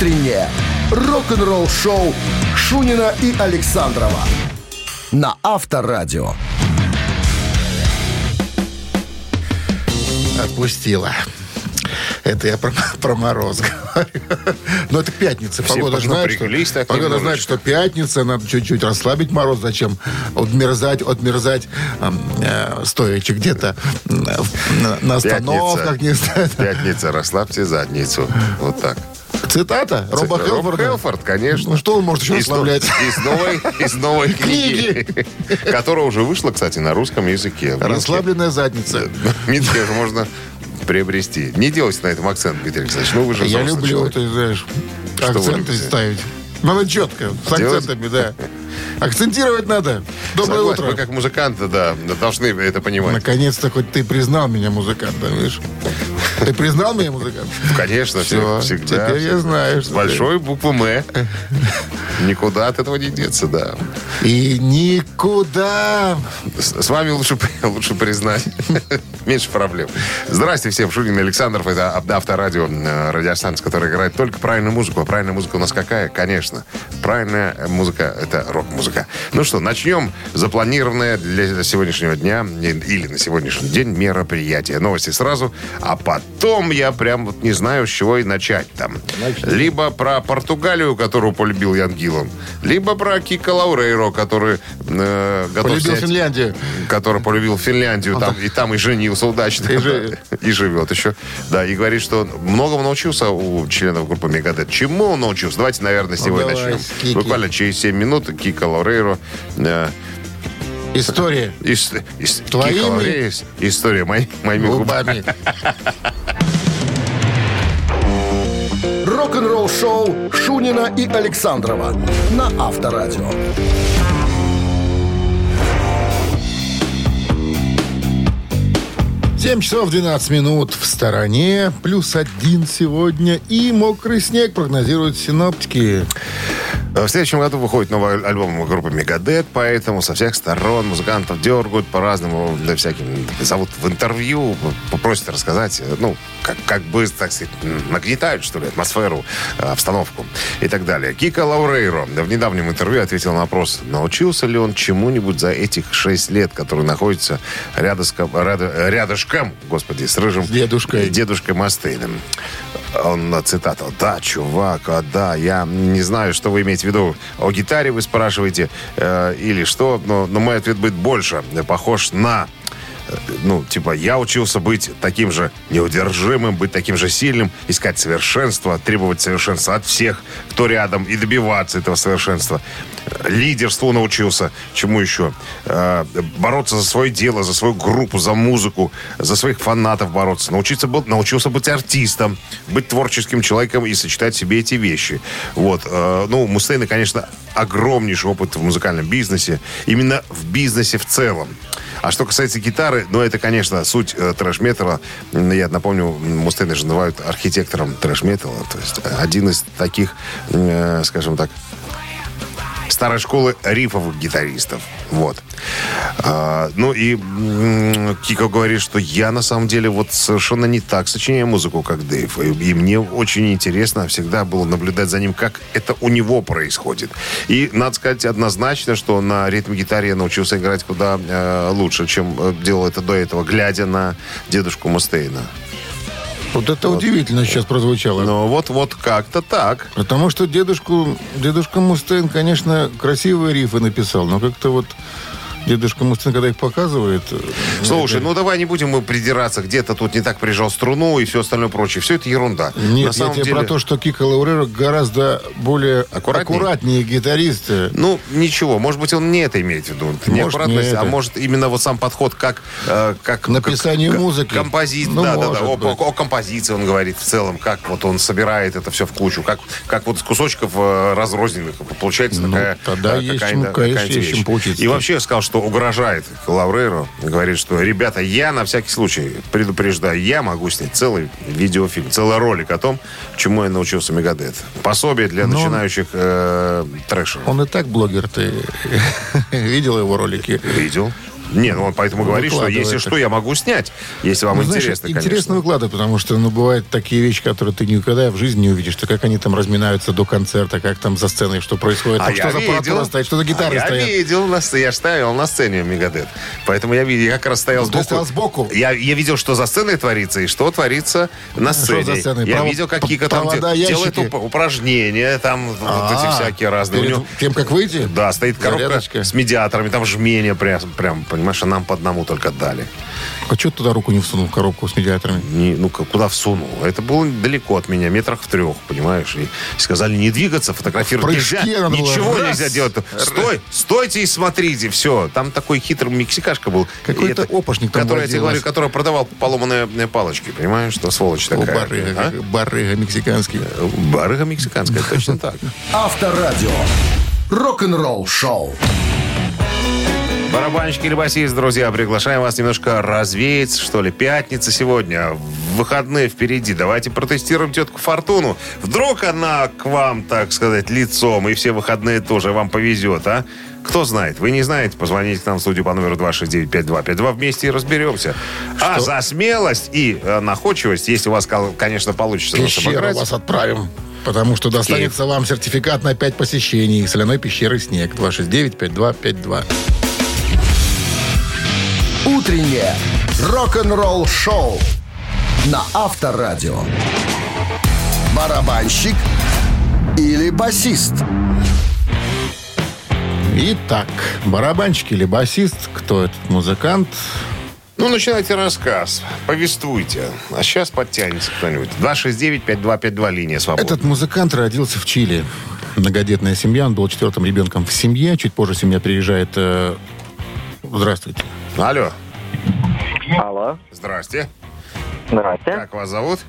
утреннее рок-н-ролл-шоу Шунина и Александрова на Авторадио. Отпустила. Это я про, про мороз говорю. Но это пятница. Все Погода знает, что, так погода немножечко. знает, что пятница. Надо чуть-чуть расслабить мороз. Зачем отмерзать, отмерзать э, стоячи где-то э, в- на, на остановках. Не знаю. Пятница, расслабьте задницу. Вот так. Цитата Роба Роб Хелфорда. Хелфорд, конечно. Ну, что он может еще из, но- расслаблять? из новой, из новой книги, которая уже вышла, кстати, на русском языке. Расслабленная задница. Уже можно приобрести. Не делайте на этом акцент, Дмитрий Александрович. Ну, вы же Я люблю, человек. ты знаешь, акценты ставить. Надо четко, с Делать? акцентами, да. Акцентировать надо. Доброе Согласен, утро. Вы как музыканты, да, должны это понимать. Наконец-то хоть ты признал меня музыкантом, видишь? Ты признал меня музыкантом? Конечно, Все, все, всегда. теперь я знаю, С что большой буквы «М». Никуда от этого не деться, да. И никуда. С, с вами лучше, лучше признать. Меньше проблем. Здрасте всем. Шунин и Александров. Это Ав- Авторадио, радиостанция, которая играет только правильную музыку. А правильная музыка у нас какая? Конечно. Правильная музыка – это рок-музыка. Ну что, начнем запланированное для сегодняшнего дня или на сегодняшний день мероприятие. Новости сразу. А потом я прям вот не знаю, с чего и начать там. Либо про Португалию, которую полюбил Ян Гиллан, либо про Кика Лаурейро, который э, готов Полюбил снять- Финляндию. который полюбил Финляндию, там, и там и женился удачно. И жи- И живет еще. Да, и говорит, что многому научился у членов группы Мегадет. Чему он научился? Давайте, наверное, с него и Ну, давай, начнем. Буквально через 7 минут Кика Лаурейро. э, История. ис- ис- Твоими Кика Лаурейро, ис- История мои- моими губами. Губами. Рок-н-ролл-шоу Шунина и Александрова на Авторадио. Семь часов 12 минут в стороне. Плюс один сегодня. И мокрый снег прогнозируют синоптики. Э, В следующем году выходит новый аль- альбом группы Мегадет, поэтому со всех сторон музыкантов дергают по-разному, для всяким зовут в интервью, попросят рассказать, э, ну, как, как бы, так сказать, нагнетают, что ли, атмосферу, э, обстановку и так далее. Кика Лаурейро в недавнем интервью ответил на вопрос, научился ли он чему-нибудь за этих шесть лет, которые находятся рядышком, ряда- рядышком, господи, с рыжим... С дедушкой. Дедушкой Мастейном. Он, цитата, «Да, чувак, а, да, я не знаю, что вы имеете в виду. О гитаре вы спрашиваете э, или что, но, но мой ответ будет больше. Похож на ну, типа, я учился быть таким же неудержимым, быть таким же сильным, искать совершенства, требовать совершенства от всех, кто рядом, и добиваться этого совершенства. Лидерству научился. Чему еще? Э, бороться за свое дело, за свою группу, за музыку, за своих фанатов бороться. Научиться был, научился быть артистом, быть творческим человеком и сочетать в себе эти вещи. Вот. Э, ну, Мустейна, конечно, огромнейший опыт в музыкальном бизнесе. Именно в бизнесе в целом. А что касается гитары, ну, это, конечно, суть э, трэш-металла. Я напомню, Мустейна же называют архитектором трэш-металла. То есть э, один из таких, э, скажем так, старой школы рифовых гитаристов. Вот. А, ну и Кико говорит, что я на самом деле вот совершенно не так сочиняю музыку, как Дэйв. И, и мне очень интересно всегда было наблюдать за ним, как это у него происходит. И надо сказать однозначно, что на ритм-гитаре я научился играть куда э, лучше, чем э, делал это до этого, глядя на дедушку Мустейна. Вот это удивительно сейчас прозвучало. Но вот-вот как-то так. Потому что дедушку, дедушка Мустейн, конечно, красивые рифы написал, но как-то вот дедушка Мустейн, когда их показывает... э, Слушай, это- ну давай не будем мы придираться, где-то тут не так прижал струну и все остальное прочее. Все это ерунда. Нет, На самом я тебе деле, про то, что Кика Лаурера гораздо более Аккуратнее? аккуратнее, гитарист. Ну, ничего, может быть, он не это имеет в виду. Не Может, аккуратность, не а это. может именно вот сам подход как... э, как К написанию как- музыки. Композиция, Ну, да, да, да. О, о- о композиции он говорит в целом, как вот он собирает это все в кучу, как, как вот из кусочков э, разрозненных получается Ну, такая... тогда э, есть чему, конечно, есть чем поучиться. И вообще я сказал, что угрожает Лаврейро. Говорит, что, ребята, я на всякий случай предупреждаю, я могу снять целый видеофильм, целый ролик о том, чему я научился Мегадет. Пособие для Но начинающих э, трэшеров. Он и так блогер, ты видел его ролики? Видел. Не, ну он поэтому говорит, что если что, я могу снять, если вам Ну, знаешь, интересно, интересно конечно. выкладывать, потому что, ну, бывают такие вещи, которые ты никогда в жизни не увидишь. То как они там разминаются до концерта, как там за сценой, что происходит, А там, я что за аппаратура стоит, что за гитары я стоят. видел, на я ставил на сцене Мегадет. Поэтому я видел, я как раз стоял Ну, сбоку. стоял сбоку. Я, я видел, что за сценой творится и что творится на Что сцене. за сценой? Я Право- видел, какие-то там провода, де- делают уп- упражнения, там вот эти А, всякие разные. У перед него- тем, как выйти? Да, стоит коробка Зарядочка. с медиаторами, там жмение прям, прям, понимаешь, а нам по одному только дали. А что ты туда руку не всунул в коробку с медиаторами? Не, ну, куда всунул? Это было далеко от меня, метрах в трех, понимаешь? И сказали не двигаться, фотографировать нельзя. Ничего Раз. нельзя делать. Стой, стойте и смотрите, все. Там такой хитрый мексикашка был. Какой-то это- опошник там Который, я тебе говорю, который продавал поломанные э, палочки, понимаешь? Что сволочь О, такая. барыга, А? барыга мексиканский. Барыга мексиканская, точно так. Авторадио. Рок-н-ролл шоу. Барабанщики или басист, друзья, приглашаем вас немножко развеяться, что ли. Пятница сегодня, выходные впереди. Давайте протестируем тетку Фортуну. Вдруг она к вам, так сказать, лицом, и все выходные тоже вам повезет, а? Кто знает? Вы не знаете? Позвоните к нам в студию по номеру 269-5252. Вместе и разберемся. А за смелость и э, находчивость, если у вас, конечно, получится Пещеру вас отправим. Потому что достанется вам сертификат на 5 посещений соляной пещеры «Снег». 269-5252. Утреннее рок-н-ролл шоу на Авторадио. Барабанщик или басист? Итак, барабанщик или басист, кто этот музыкант? Ну, начинайте рассказ, повествуйте. А сейчас подтянется кто-нибудь. 269-5252, линия свободна. Этот музыкант родился в Чили. Многодетная семья, он был четвертым ребенком в семье. Чуть позже семья приезжает... э, Здравствуйте. Алло, Алло, здрасте. здрасте. Как вас зовут?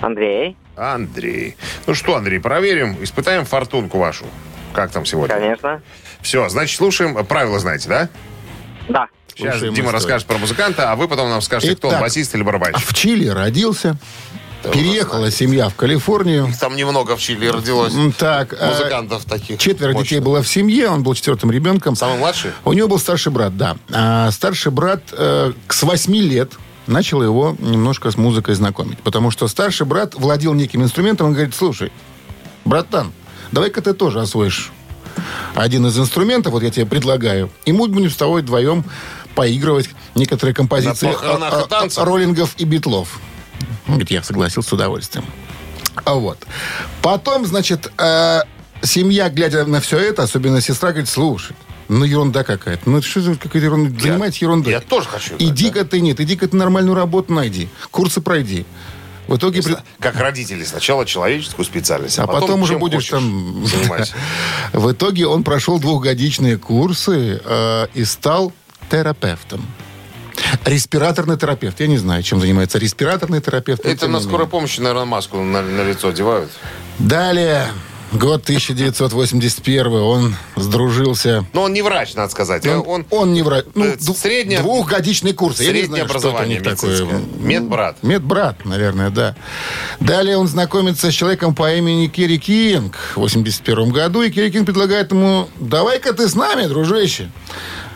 Андрей, Андрей. Ну что, Андрей, проверим, испытаем фортунку вашу. Как там сегодня? конечно. Все, значит, слушаем. Правила знаете, да? Да. Сейчас Слушаем Дима историю. расскажет про музыканта, а вы потом нам скажете, кто он, Итак, басист или барабанщик. В Чили родился. Переехала семья в Калифорнию. Там немного в Чили родилось Так, э, музыкантов таких. Четверо мощных. детей было в семье, он был четвертым ребенком. Самый младший? У него был старший брат, да. А старший брат э, с 8 лет начал его немножко с музыкой знакомить. Потому что старший брат владел неким инструментом. Он говорит, слушай, братан, давай-ка ты тоже освоишь один из инструментов, вот я тебе предлагаю. И мы будем с тобой вдвоем поигрывать некоторые композиции роллингов и битлов. Он говорит, я согласился с удовольствием. А вот. Потом, значит, э, семья, глядя на все это, особенно сестра, говорит, слушай, ну ерунда какая-то. Ну что за какая-то ерунда? Занимайтесь ерундой. я тоже хочу Иди-ка ты, нет, иди-ка ты нормальную работу найди. Курсы пройди. В итоге... при- Как родители. Сначала человеческую специальность, А потом, уже чем будешь там... В итоге он прошел двухгодичные курсы э, и стал терапевтом. Респираторный терапевт. Я не знаю, чем занимается респираторный терапевт. Это на скорой помощи, наверное, маску на, на лицо одевают. Далее, год 1981. Он сдружился... Но он не врач, надо сказать. Он, Он, он не врач. Ну, э, среднее- двухгодичный курс. Я не среднее знаю, образование такое. Медбрат. Медбрат, наверное, да. Далее он знакомится с человеком по имени Керри Кинг в 81 году. И Керри Кинг предлагает ему, давай-ка ты с нами, дружище.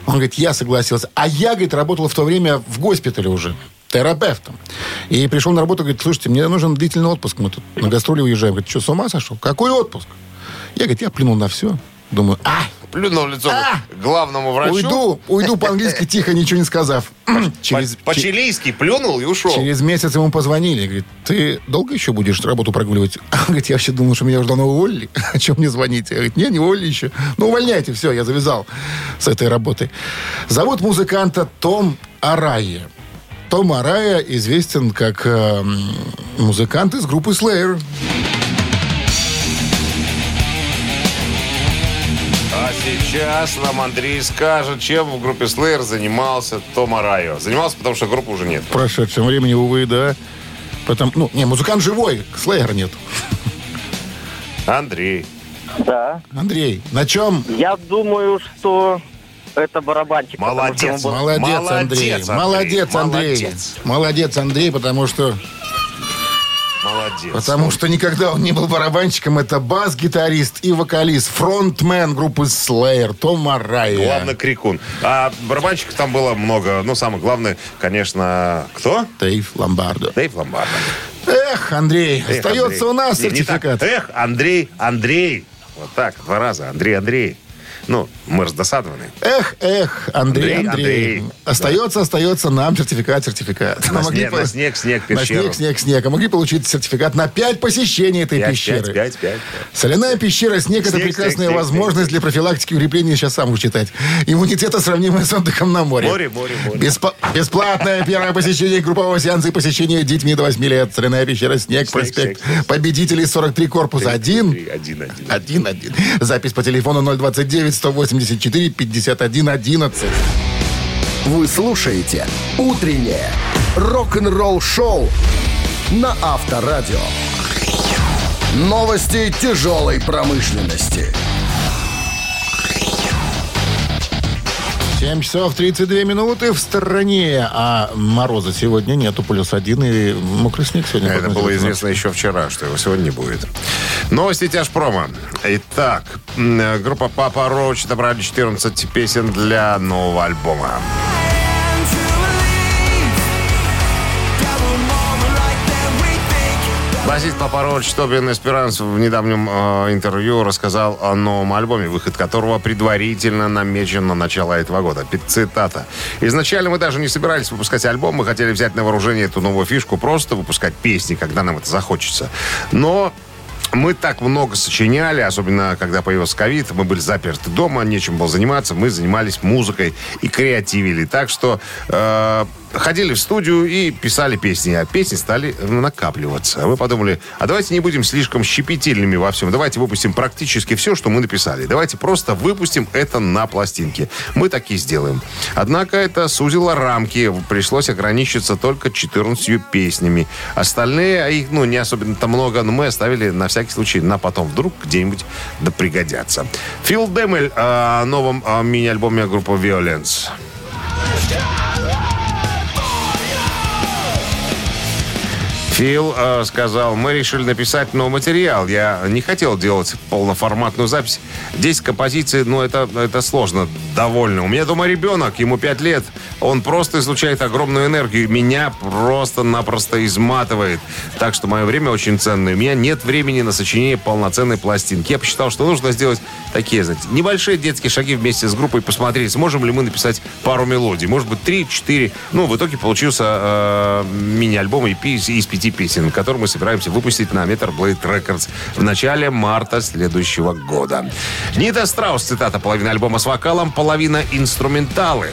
Он говорит, я согласился. А я, говорит, работал в то время в госпитале уже терапевтом. И пришел на работу, говорит, слушайте, мне нужен длительный отпуск. Мы тут на гастроли уезжаем. Говорит, что, с ума сошел? Какой отпуск? Я, говорит, я плюнул на все. Думаю, а, Плюнул в лицо А! главному врачу. уйду, уйду по-английски тихо, ничего не сказав. Через, По-чилийски плюнул и ушел. Через месяц ему позвонили. Говорит, ты долго еще будешь работу прогуливать? Говорит, я вообще думал, что меня уже давно уволили. О чем мне звоните? Я говорит, не, не уволили еще. Ну, увольняйте, все, я завязал с этой работой. Зовут музыканта Том Арайя. Том Арайя известен как э, музыкант из группы Slayer. Сейчас нам Андрей скажет, чем в группе Slayer занимался Том Арайо. Занимался, потому что группы уже нет. В прошедшем времени, увы, да. Потом, ну, не, музыкант живой, Slayer нет. Андрей. Да. Андрей, на чем Я думаю, что это барабанчик. Молодец. был- Молодец, Молодец, Андрей. Андрей. Молодец, Андрей. Молодец, Андрей, потому что Молодец. Потому что никогда он не был барабанщиком. Это бас-гитарист и вокалист, фронтмен группы Slayer, Том Арайя. Главный крикун. А барабанщиков там было много. Ну, самое главное, конечно, кто? Дейв Ломбардо. Дейв Ломбардо. Эх, Андрей, Эх, остается Андрей. у нас Не, не так. сертификат. Эх, Андрей, Андрей. Вот так, два раза. Андрей, Андрей. Ну, мы раздосадованы. Эх, эх, Андрей, Андрей, Андрей. Андрей. остается, остается нам сертификат, сертификат. На снег, по- на снег, снег, На пещеру. снег, снег, снег. А могли получить сертификат на 5 посещений этой Пять, пещеры. пять, пять, пять. Соляная пещера «Снег» это Снег, прекрасная снег, снег, возможность для профилактики укрепления, сейчас сам буду читать, иммунитета, сравнимая с отдыхом на море. Море, море, море. Беспо- Бесплатное первое посещение группового сеанса и посещение детьми до 8 лет. Соляная пещера «Снег», Снег, проспект снег, снег. Победителей 43, корпус 1. Три, Один, один. Один, один. Запись по телефону 029 184 51 11. Вы слушаете «Утреннее рок-н-ролл-шоу» на Авторадио. Новости тяжелой промышленности. 7 часов 32 минуты в стороне, а мороза сегодня нету, плюс один и мокрый снег сегодня. Это было известно еще вчера, что его сегодня не будет. Новости тяжпрома. Итак, э, группа Папа Роуч отобрали 14 песен для нового альбома. Басист Папа Роуч Тобин Эсперанс в недавнем э, интервью рассказал о новом альбоме, выход которого предварительно намечен на начало этого года. Цитата. «Изначально мы даже не собирались выпускать альбом, мы хотели взять на вооружение эту новую фишку, просто выпускать песни, когда нам это захочется. Но мы так много сочиняли, особенно когда появился ковид, мы были заперты дома, нечем было заниматься, мы занимались музыкой и креативили. Так что э, ходили в студию и писали песни, а песни стали накапливаться. А Мы подумали, а давайте не будем слишком щепетильными во всем, давайте выпустим практически все, что мы написали. Давайте просто выпустим это на пластинке. Мы так и сделаем. Однако это сузило рамки, пришлось ограничиться только 14 песнями. Остальные, а их, ну, не особенно-то много, но мы оставили на всякий случай на потом. Вдруг где-нибудь да пригодятся. Фил Демель о новом э, мини-альбоме группы Violence. Фил э, сказал, мы решили написать новый материал. Я не хотел делать полноформатную запись. 10 композиций, ну, это, это сложно довольно. У меня дома ребенок, ему 5 лет. Он просто излучает огромную энергию. Меня просто-напросто изматывает. Так что мое время очень ценное. У меня нет времени на сочинение полноценной пластинки. Я посчитал, что нужно сделать такие, знаете, небольшие детские шаги вместе с группой, посмотреть, сможем ли мы написать пару мелодий. Может быть, 3-4. Ну, в итоге получился э, мини-альбом EP из, из пяти песен, который мы собираемся выпустить на Metal Blade Records в начале марта следующего года. Нита Страус, цитата, половина альбома с вокалом, половина инструменталы.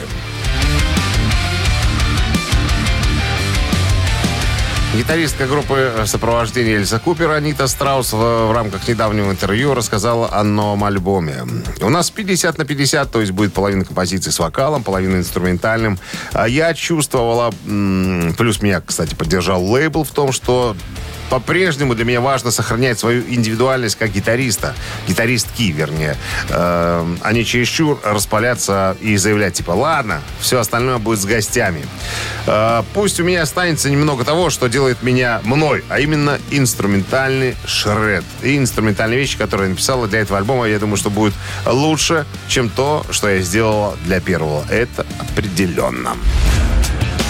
Гитаристка группы сопровождения Эльза Купер Анита Страус в, в рамках недавнего интервью рассказала о новом альбоме. У нас 50 на 50, то есть будет половина композиций с вокалом, половина инструментальным. А я чувствовала, плюс меня, кстати, поддержал лейбл в том, что по-прежнему для меня важно сохранять свою индивидуальность как гитариста, гитаристки, вернее, э, а не чересчур распаляться и заявлять, типа, ладно, все остальное будет с гостями. Э, пусть у меня останется немного того, что делает меня мной, а именно инструментальный шред. И инструментальные вещи, которые я написала для этого альбома, я думаю, что будет лучше, чем то, что я сделала для первого. Это определенно.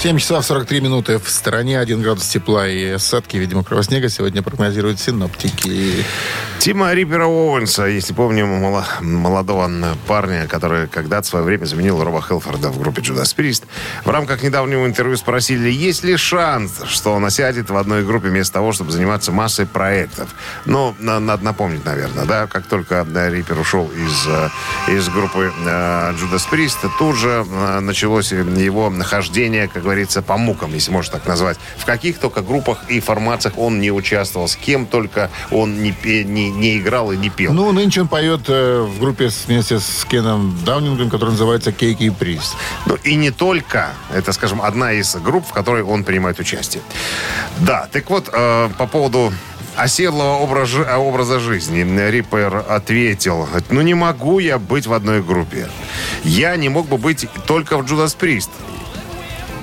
7 часов 43 минуты в стороне, 1 градус тепла и осадки, видимо, снега сегодня прогнозируют синоптики. Тима Риппера Оуэнса, если помним, молодого парня, который когда-то в свое время заменил Роба Хелфорда в группе Judas Priest. В рамках недавнего интервью спросили, есть ли шанс, что он осядет в одной группе вместо того, чтобы заниматься массой проектов. Ну, на- надо напомнить, наверное, да, как только да, Риппер ушел из, э, из группы э, Judas Priest, тут же э, началось его нахождение, как говорится, по мукам, если можно так назвать. В каких только группах и формациях он не участвовал, с кем только он не, пе- не, не играл и не пел. Ну, нынче он поет э, в группе вместе с Кеном Даунингом, которая называется Кейки и Прист. Ну и не только. Это, скажем, одна из групп, в которой он принимает участие. Да, так вот, э, по поводу оседлого образа, образа жизни. Риппер ответил, ну не могу я быть в одной группе. Я не мог бы быть только в Judas Priest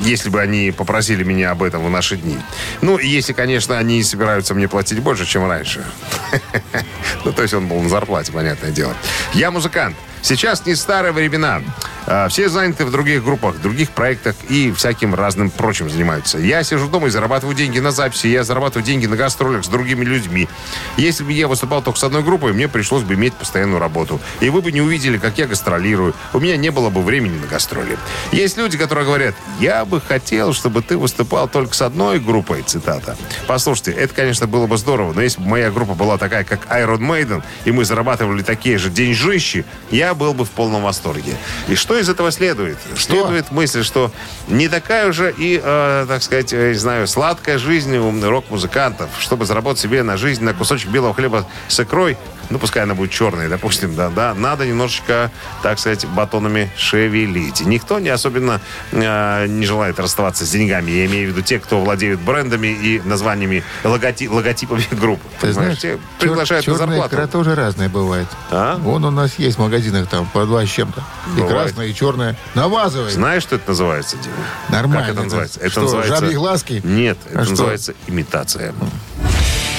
если бы они попросили меня об этом в наши дни. Ну, если, конечно, они собираются мне платить больше, чем раньше. Ну, то есть он был на зарплате, понятное дело. Я музыкант. Сейчас не старые времена. А, все заняты в других группах, других проектах и всяким разным прочим занимаются. Я сижу дома и зарабатываю деньги на записи, я зарабатываю деньги на гастролях с другими людьми. Если бы я выступал только с одной группой, мне пришлось бы иметь постоянную работу. И вы бы не увидели, как я гастролирую. У меня не было бы времени на гастроли. Есть люди, которые говорят, я бы хотел, чтобы ты выступал только с одной группой, цитата. Послушайте, это, конечно, было бы здорово, но если бы моя группа была такая, как Iron Maiden, и мы зарабатывали такие же деньжищи, я был бы в полном восторге. И что из этого следует? Что? Следует мысль, что не такая уже и, э, так сказать, я не знаю, сладкая жизнь у рок-музыкантов. Чтобы заработать себе на жизнь, на кусочек белого хлеба с икрой, ну, пускай она будет черной, допустим, да, да, надо немножечко, так сказать, батонами шевелить. Никто не особенно э, не желает расставаться с деньгами. Я имею в виду те, кто владеют брендами и названиями, логоти, логотипами групп. Ты знаешь, те приглашают чер- на зарплату. икра тоже разная бывает. А? Вон у нас есть в магазинах там по два с чем-то. И бывает. красная, и черная. Навазывай. Знаешь, что это называется, Дима? Нормально. Как это называется? Это что, называется... жабьи глазки? Нет, а это что? называется имитация.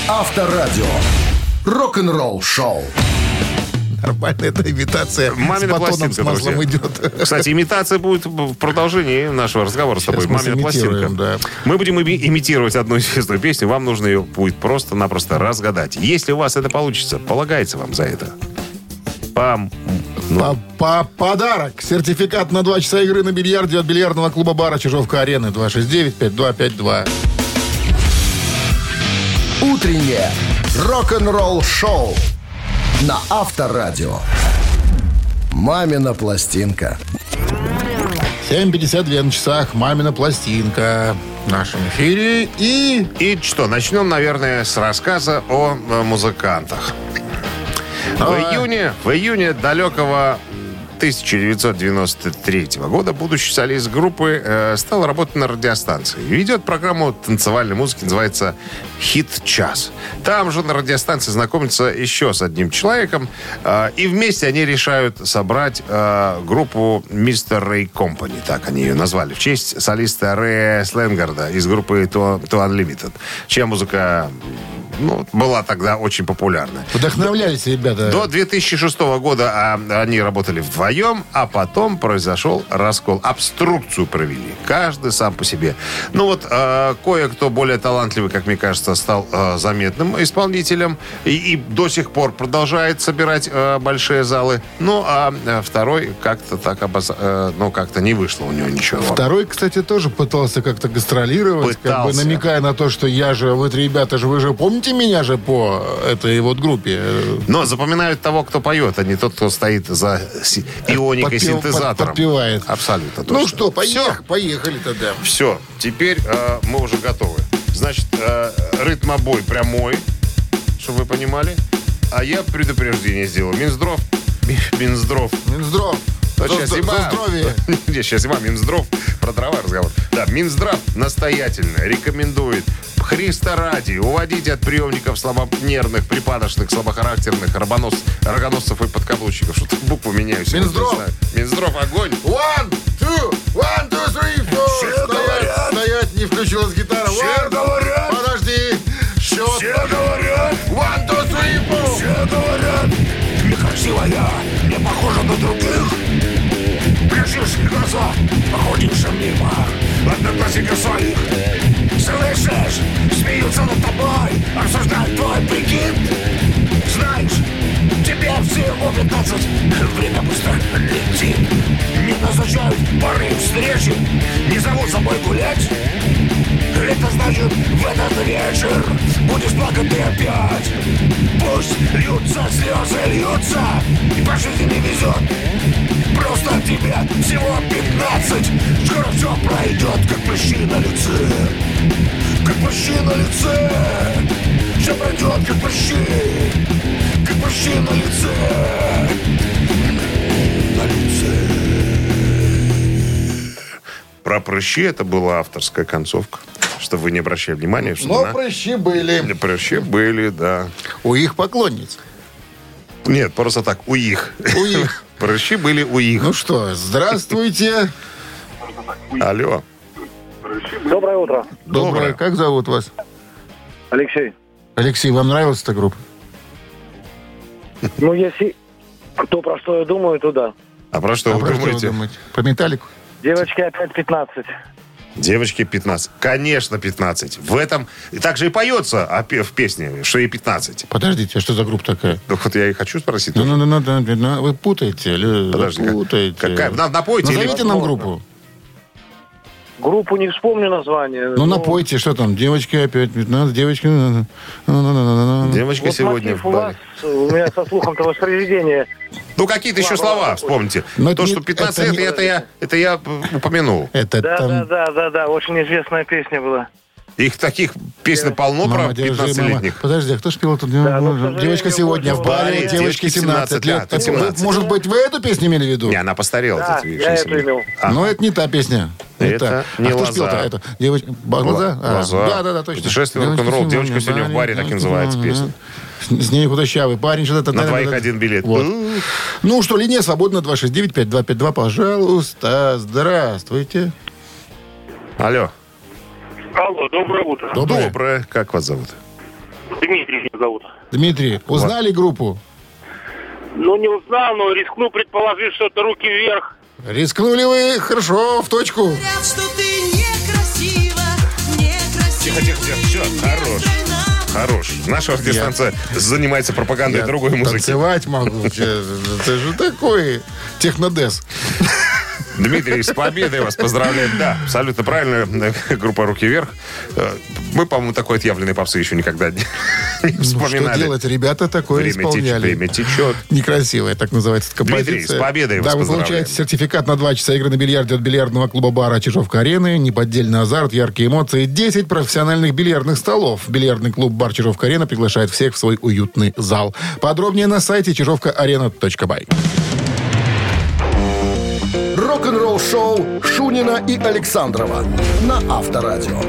Авторадио рок-н-ролл шоу. Нормально, это имитация Мамина с батоном с маслом друзья. идет. Кстати, имитация будет в продолжении нашего разговора Сейчас с тобой. Мамина пластинка. Да. Мы будем имитировать одну известную песню. Вам нужно ее будет просто-напросто разгадать. Если у вас это получится, полагается вам за это. Пам. Ну. По, по подарок. Сертификат на 2 часа игры на бильярде от бильярдного клуба бара Чижовка-Арены 269-5252. Утреннее рок-н-ролл шоу на Авторадио. «Мамина пластинка». 7.52 на часах. «Мамина пластинка» в нашем эфире. И... И что, начнем, наверное, с рассказа о музыкантах. В июне, в июне далекого 1993 года будущий солист группы э, стал работать на радиостанции. Ведет программу танцевальной музыки, называется «Хит час». Там же на радиостанции знакомится еще с одним человеком, э, и вместе они решают собрать э, группу «Мистер Рэй Компани», так они ее назвали, в честь солиста Рэя Сленгарда из группы «To, to Unlimited», чья музыка ну, была тогда очень популярна. Вдохновлялись ребята. До 2006 года а, они работали вдвоем, а потом произошел раскол. Обструкцию провели. Каждый сам по себе. Ну вот, э, кое-кто более талантливый, как мне кажется, стал э, заметным исполнителем и, и до сих пор продолжает собирать э, большие залы. Ну, а э, второй как-то так обоз... э, ну, как-то не вышло у него ничего. Второй, кстати, тоже пытался как-то гастролировать, Пытался. как бы намекая на то, что я же, вы ребята же, вы же помните Помните меня же по этой вот группе? Но запоминают того, кто поет, а не тот, кто стоит за ионикой, Подпев, синтезатором. Подпевает. Абсолютно точно. Ну что, поехали, поехали тогда. Все, теперь э, мы уже готовы. Значит, э, ритмобой прямой, чтобы вы понимали. А я предупреждение сделал. Минздрав. Минздрав. Минздрав. Сейчас зима. Сейчас зима, Минздрав. Про дрова разговор. Да, Минздрав настоятельно рекомендует Христа ради, уводите от приемников слабонервных, припадочных, слабохарактерных, рабонос, рогоносцев и подкаблучников. Что-то букву меняю. Минздрав. Минздрав, огонь. One, two, one, two, three, four. Все стоять, говорят. стоять, не включилась гитара. Все one, говорят. Подожди. Счет. Все говорят. One, two, three, four. Все говорят. Некрасивая, не похожа на других. Прячешь глаза, походишь мимо одноклассников своих. Слышишь? Смеются над тобой, обсуждают твой прикид. Знаешь, тебе всего 15, время быстро летит. Не назначают пары встречи, не зовут с собой гулять. Это значит, в этот вечер будешь плакать ты опять. Пусть льются слезы, льются, и по жизни везет. Просто тебе всего 15 Скоро все пройдет, как прыщи на лице. Как прыщи на лице. Все пройдет, как прыщи Как прыщи на лице. На лице. Про прыщи это была авторская концовка. Чтобы вы не обращали внимания, что Но на- прыщи были. Прыщи были, да. У их поклонниц. Нет, просто так, у их. У их. Прыщи были у их. Ну что, здравствуйте. Алло. Доброе утро. Доброе. Как зовут вас? Алексей. Алексей, вам нравилась эта группа? Ну, если кто про что я думаю, то да. А про что А вы про что вы думаете? думаете? Про металлику? Девочки опять 15. Девочки 15. Конечно, 15. В этом и также и поется пе- в песне, что ей 15. Подождите, а что за группа такая? Ну, вот я и хочу спросить. Ну, ну, ну, ну, ну, ну, вы путаете, Подожди, путаете. какая? На- напойте или- Назовите нам группу. Группу не вспомню название. Ну, напойте, что там, девочки опять 15, девочки... ну, ну, ну. Девочка Вот сегодня в у вас, баре. у меня со слухом-то воспроизведение. Ну, какие-то еще Слова вспомните. Но То, что не- 15 это это, не- это я, это я упомянул. Это Да, там... да, да, да, да, очень известная песня была. Их таких песен полно Мама, про держи, 15-летних. мама. Подожди, а кто ж пел тут? Да, ну, сожалению, девочка сегодня в баре, девочке девочке 17 лет. 17, 17. Может быть, вы эту песню имели в виду? Не, она постарела. Да, я очень эту сильно. имел. А, Но это не та песня. Это не а кто ж «Лоза». пел-то? Это девочка... Глаза? А, «Глаза». Да, да, да, точно. «Путешествие в рок-н-ролл». «Девочка сегодня в баре», так и называется песня. С, с ней худощавый парень. Что-то На двоих один билет. Вот. Ну что, линия свободна 269-5252, пожалуйста. Здравствуйте. Алло. Алло, доброе утро. Доброе. Доброе. Как вас зовут? Дмитрий меня зовут. Дмитрий, узнали группу? Ну, не узнал, но рискну предположить, что это руки вверх. Рискнули вы хорошо, в точку. Говорят, что ты некрасива, некрасива. Тихо, тихо, тихо. Всё, хорош. Хорош. Наша радиостанция занимается пропагандой Я другой музыки. танцевать могу. Это же такой технодес. Дмитрий, с победой вас поздравляем. Да, абсолютно правильно. Группа «Руки вверх». Э, Мы, по-моему, такой отъявленной попсы еще никогда не Ну, что вспоминали. делать? Ребята такое Время исполняли. время течет. Некрасивая, так называется композиция. Дмитрий, с победой вас Да, вы получаете сертификат на два часа игры на бильярде от бильярдного клуба бара Чижовка-арены, неподдельный азарт, яркие эмоции, 10 профессиональных бильярдных столов. Бильярдный клуб бар Чижовка-арена приглашает всех в свой уютный зал. Подробнее на сайте чижовкаарена.бай. Шоу Шунина и Александрова на Авторадио.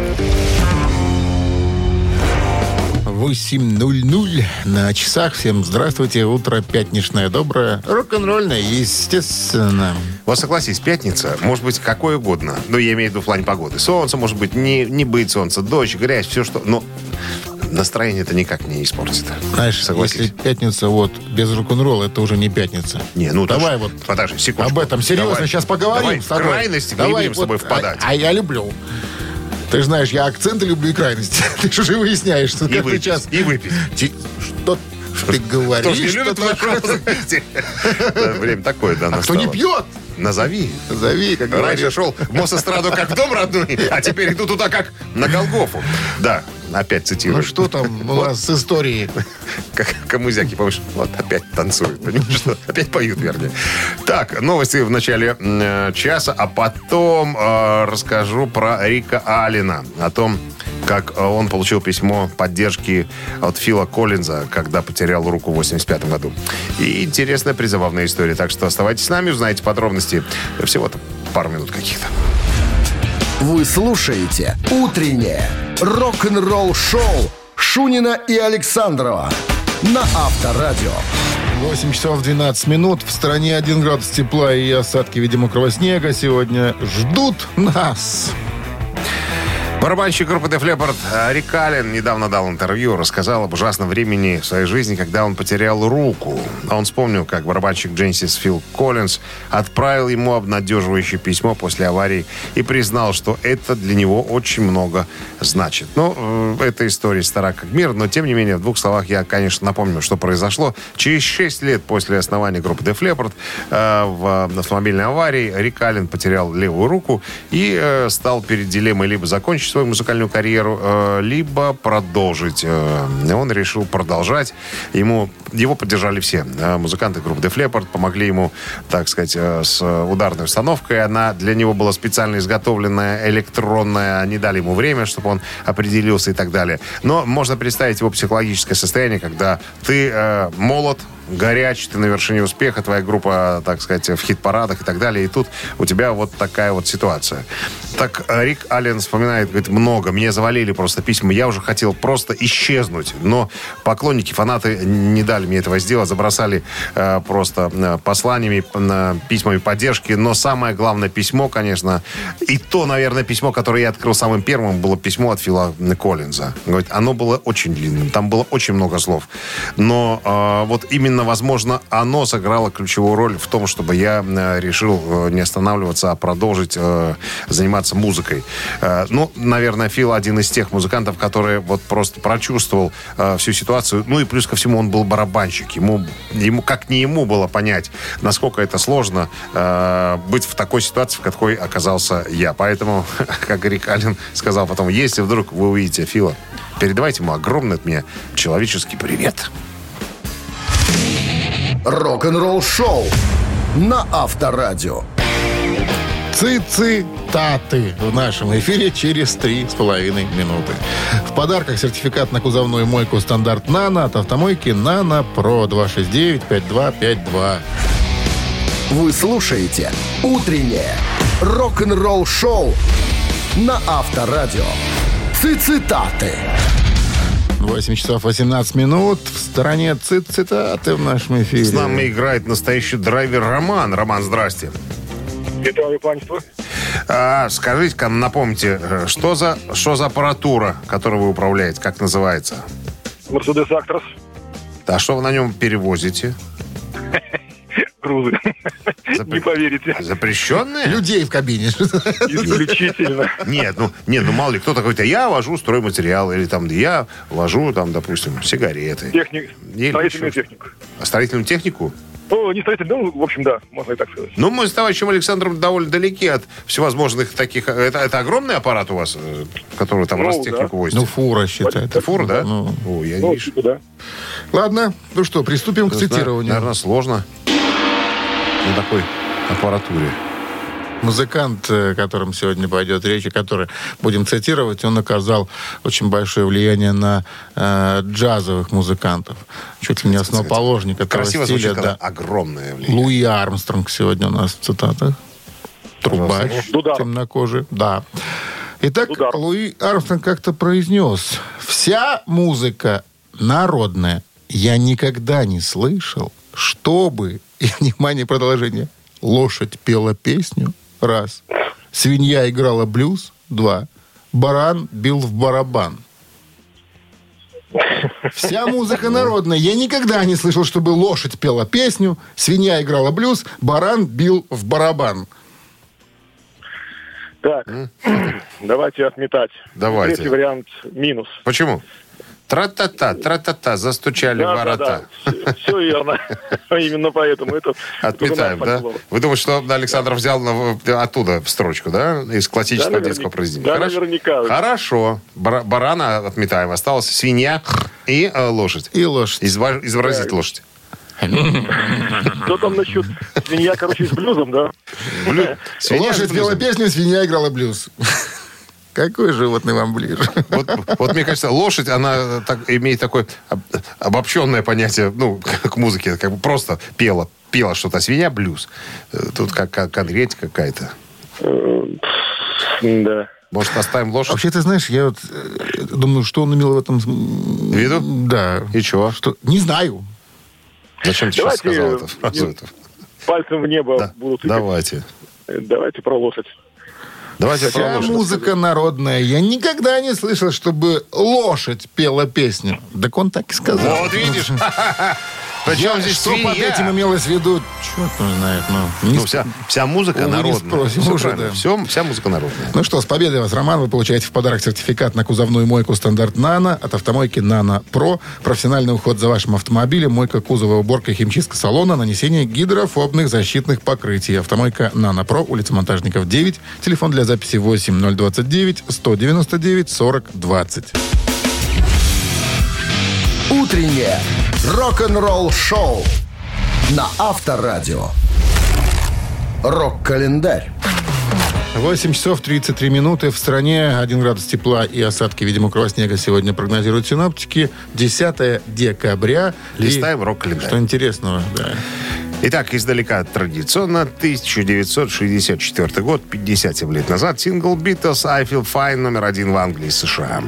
8.00 на часах. Всем здравствуйте. Утро пятничное, доброе, рок-н-ролльное, естественно. Вот согласись, пятница, может быть, какое угодно. Ну, я имею в виду в плане погоды. Солнце, может быть, не, не быть солнца, дождь, грязь, все что... Но настроение это никак не испортит. Знаешь, Согласись. если пятница вот без рок-н-ролла, это уже не пятница. Не, ну Давай вот Подожди, секундочку. об этом серьезно Давай. сейчас поговорим Давай с тобой. крайности Давай будем с тобой вот, впадать. А, а я люблю. Ты же знаешь, я акценты люблю и крайности. Ты же уже выясняешь, что И каждый выпить, час... и выпить. Ти- Что ты говоришь? Кто не любит Да, Время такое, да, А кто не пьет? Назови. Зови, как Раньше шел в Мосэстраду как в дом родной, а теперь иду туда как на Голгофу. Да, опять цитирую. Ну что там у вас с историей? Как камузяки, помнишь, вот опять танцуют, понимаешь, что? Опять поют, вернее. Так, новости в начале э, часа, а потом э, расскажу про Рика Алина, о том, как э, он получил письмо поддержки от Фила Коллинза, когда потерял руку в 85 году. И интересная призабавная история. Так что оставайтесь с нами, узнаете подробности. Всего-то пару минут каких-то. Вы слушаете «Утреннее рок-н-ролл-шоу» Шунина и Александрова на Авторадио. 8 часов 12 минут. В стране 1 градус тепла и осадки в виде мокрого снега сегодня ждут нас. Барабанщик группы Def Leppard э, Рик Аллен недавно дал интервью, рассказал об ужасном времени в своей жизни, когда он потерял руку. Он вспомнил, как барабанщик Дженсис Фил Коллинз отправил ему обнадеживающее письмо после аварии и признал, что это для него очень много значит. Ну, э, эта история стара как мир, но тем не менее, в двух словах я, конечно, напомню, что произошло. Через 6 лет после основания группы Def Leppard э, в автомобильной аварии Рик Аллен потерял левую руку и стал перед дилеммой либо закончить свою музыкальную карьеру, э, либо продолжить. Э, он решил продолжать. Ему, его поддержали все. Э, музыканты группы Def Leppard помогли ему, так сказать, с ударной установкой. Она для него была специально изготовленная, электронная. Они дали ему время, чтобы он определился и так далее. Но можно представить его психологическое состояние, когда ты молод, горячий, ты на вершине успеха, твоя группа, так сказать, в хит-парадах и так далее. И тут у тебя вот такая вот ситуация. Так э, Рик Аллен вспоминает, говорит, много. Мне завалили просто письма. Я уже хотел просто исчезнуть. Но поклонники, фанаты не дали мне этого сделать. Забросали э, просто э, посланиями, э, письмами поддержки. Но самое главное письмо, конечно, и то, наверное, письмо, которое я открыл самым первым, было письмо от Фила Коллинза. Говорит, оно было очень длинным. Там было очень много слов. Но э, вот именно, возможно, оно сыграло ключевую роль в том, чтобы я э, решил э, не останавливаться, а продолжить э, заниматься музыкой. Э, ну, наверное, Фил один из тех музыкантов, который вот просто прочувствовал всю ситуацию. Ну и плюс ко всему он был барабанщик. Ему, ему как не ему было понять, насколько это сложно быть в такой ситуации, в какой оказался я. Поэтому, как Рик Аллен сказал потом, если вдруг вы увидите Фила, передавайте ему огромный от меня человеческий привет. Рок-н-ролл шоу на Авторадио. Цитаты в нашем эфире через три с половиной минуты. В подарках сертификат на кузовную мойку стандарт «Нано» от автомойки «Нано Про» 269-5252. Вы слушаете «Утреннее рок-н-ролл шоу» на Авторадио. Цитаты. 8 часов 18 минут. В стороне цит цитаты в нашем эфире. С нами играет настоящий драйвер Роман. Роман, здрасте. Панство. А, скажите-ка, напомните, э, что за, что за аппаратура, которой вы управляете, как называется? Мерседес Актрос. А что вы на нем перевозите? Грузы. Запре- Не поверите. Запрещенные? Людей в кабине. Исключительно. Нет, ну, нет, ну мало ли, говорит, а я вожу стройматериал, или там, я вожу, там, допустим, сигареты. Техник. Или Строительную еще технику. А строительную технику? Ну, не строительную, ну, в общем, да, можно и так сказать. Ну, мы с товарищем Александром довольно далеки от всевозможных таких... Это, это огромный аппарат у вас, э, который там Ну, раз да. технику возите? Ну, фура считает. Это фур, да? Ну, О, я Ну, вижу. типа, да. Ладно, ну что, приступим к цитированию. Наверное, сложно на такой аппаратуре. Музыкант, э, о котором сегодня пойдет речь, и который будем цитировать, он оказал очень большое влияние на э, джазовых музыкантов. Чуть ли не основоположник этого Красиво стиля. звучит, да. огромное влияние. Луи Армстронг сегодня у нас в цитатах. Трубач, Дудар. темнокожий. Да. Итак, Дудар. Луи Армстронг как-то произнес. Вся музыка народная. Я никогда не слышал, чтобы, и, внимание, продолжение, лошадь пела песню, раз, свинья играла блюз, два, баран бил в барабан. Вся музыка народная. Я никогда не слышал, чтобы лошадь пела песню, свинья играла блюз, баран бил в барабан. Так, давайте отметать. Давайте. Третий вариант минус. Почему? Тра-та-та, тра-та-та, застучали Да, да, ворота. да. Все верно. Именно поэтому это... Отметаем, да? Вы думаете, что Александр взял оттуда строчку, да? Из классического Да, детского произведения. Да, наверняка. Хорошо. Бара- барана отметаем. Осталась свинья и э, лошадь. И лошадь. Изобразить лошадь. Что там насчет свинья, короче, с блюзом, да? Лошадь пела песню, свинья играла блюз. Какой животный вам ближе? Вот, вот мне кажется, лошадь, она так, имеет такое об- обобщенное понятие, ну, к музыке, как бы просто пела, пела что-то, а свинья блюз. Э, Тут как, как конкретика какая-то. Да. Может, оставим лошадь? Вообще, ты знаешь, я вот э, думаю, что он имел в этом... Виду? Да. И чего? Что? Не знаю. Зачем ты сейчас Давайте, сказал э, эту фразу? Пальцем в небо Да, будут тыкать. давайте. Э, Давайте про лошадь. Давайте Вся музыка народная. Я никогда не слышал, чтобы лошадь пела песню. Так он так и сказал. Вот видишь? Причем здесь Что под свинья? этим имелось в виду, черт его знает. Ну, не Ну, сп- вся, вся музыка Увы, не народная. спросим Всё уже, да. Всё- вся музыка народная. Ну что, с победой вас, Роман. Вы получаете в подарок сертификат на кузовную мойку стандарт «Нано» от автомойки «Нано Про». Профессиональный уход за вашим автомобилем, мойка кузова, уборка и химчистка салона, нанесение гидрофобных защитных покрытий. Автомойка «Нано Про», улица Монтажников, 9. Телефон для записи 8 029 199 40 20. Утреннее рок-н-ролл шоу на Авторадио. Рок-календарь. 8 часов 33 минуты. В стране 1 градус тепла и осадки, видимо, мокрого снега сегодня прогнозируют синоптики. 10 декабря. И Листаем рок-календарь. Что интересного, да. Итак, издалека традиционно 1964 год, 57 лет назад, сингл Beatles «I Feel Fine» номер один в Англии и США.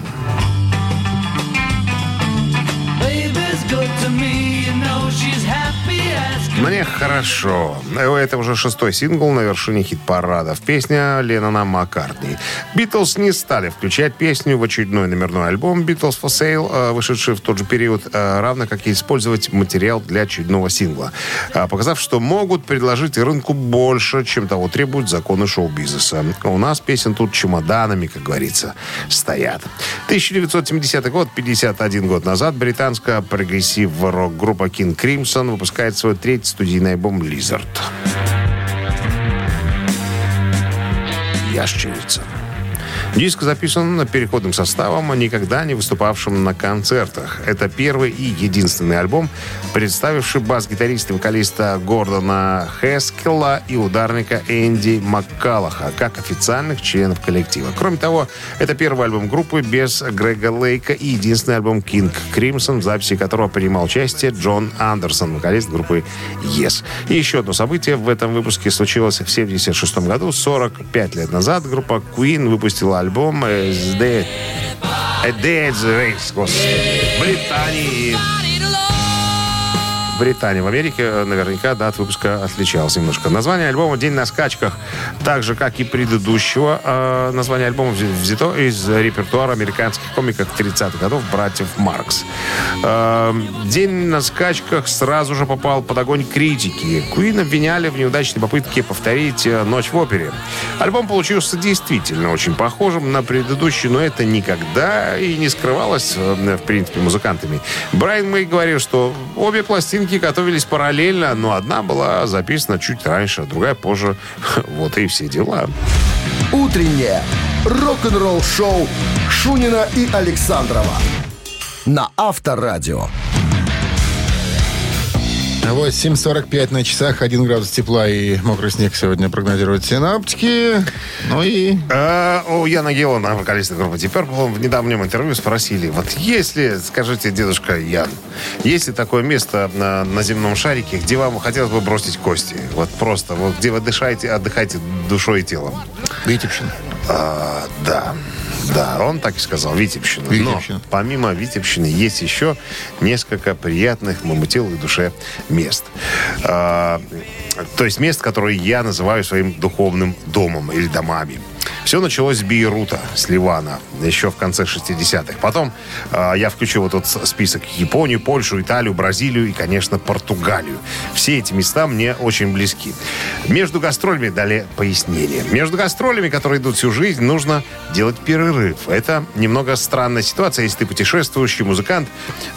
Мне хорошо. Это уже шестой сингл на вершине хит-парадов. Песня Леннона Маккартни. Битлз не стали включать песню в очередной номерной альбом Beatles for Sale, э, вышедший в тот же период, э, равно как и использовать материал для очередного сингла, э, показав, что могут предложить рынку больше, чем того требуют законы шоу-бизнеса. У нас песен тут чемоданами, как говорится, стоят. 1970 год, 51 год назад, британская прогрессив-рок-группа King Crimson выпускает свой третий студийный альбом «Lizard». Ящерица. Диск записан переходным составом, никогда не выступавшим на концертах. Это первый и единственный альбом, представивший бас-гитариста и вокалиста Гордона Хескела и ударника Энди Маккалаха как официальных членов коллектива. Кроме того, это первый альбом группы без Грега Лейка и единственный альбом King Crimson, в записи которого принимал участие Джон Андерсон, вокалист группы Yes. И еще одно событие в этом выпуске случилось в 1976 году. 45 лет назад группа Queen выпустила альбом э, «The Dead». A Dead's Race, господи. В Британии. Британии. В Америке э, наверняка да, от выпуска отличался немножко. Название альбома «День на скачках», так же, как и предыдущего э, название альбома вз- взято из репертуара американских комиков 30-х годов «Братьев Маркс». Э, «День на скачках» сразу же попал под огонь критики. Куин обвиняли в неудачной попытке повторить э, «Ночь в опере». Альбом получился действительно очень похожим на предыдущий, но это никогда и не скрывалось, э, в принципе, музыкантами. Брайан Мэй говорил, что обе пластинки готовились параллельно, но одна была записана чуть раньше, а другая позже. Вот и все дела. Утреннее рок-н-ролл-шоу Шунина и Александрова на Авторадио. 8.45 на часах, 1 градус тепла и мокрый снег сегодня прогнозируют синоптики. Ну и А, у Яна Геллана, вокалиста группы Deep Purple, в недавнем интервью спросили, вот если, скажите, дедушка Ян, есть ли такое место на, на земном шарике, где вам хотелось бы бросить кости? Вот просто, вот где вы дышаете, отдыхаете душой и телом? Витебщина. А, да. Да, он так и сказал, Витебщина. Витебщина. Но помимо Витебщины есть еще несколько приятных моему телу и душе мест. А, то есть мест, которые я называю своим духовным домом или домами. Все началось с Бейрута, с Ливана, еще в конце 60-х. Потом а, я включил вот этот список Японию, Польшу, Италию, Бразилию и, конечно, Португалию. Все эти места мне очень близки. Между гастролями дали пояснение. Между гастролями, которые идут всю жизнь, нужно делать перерыв. Это немного странная ситуация, если ты путешествующий музыкант,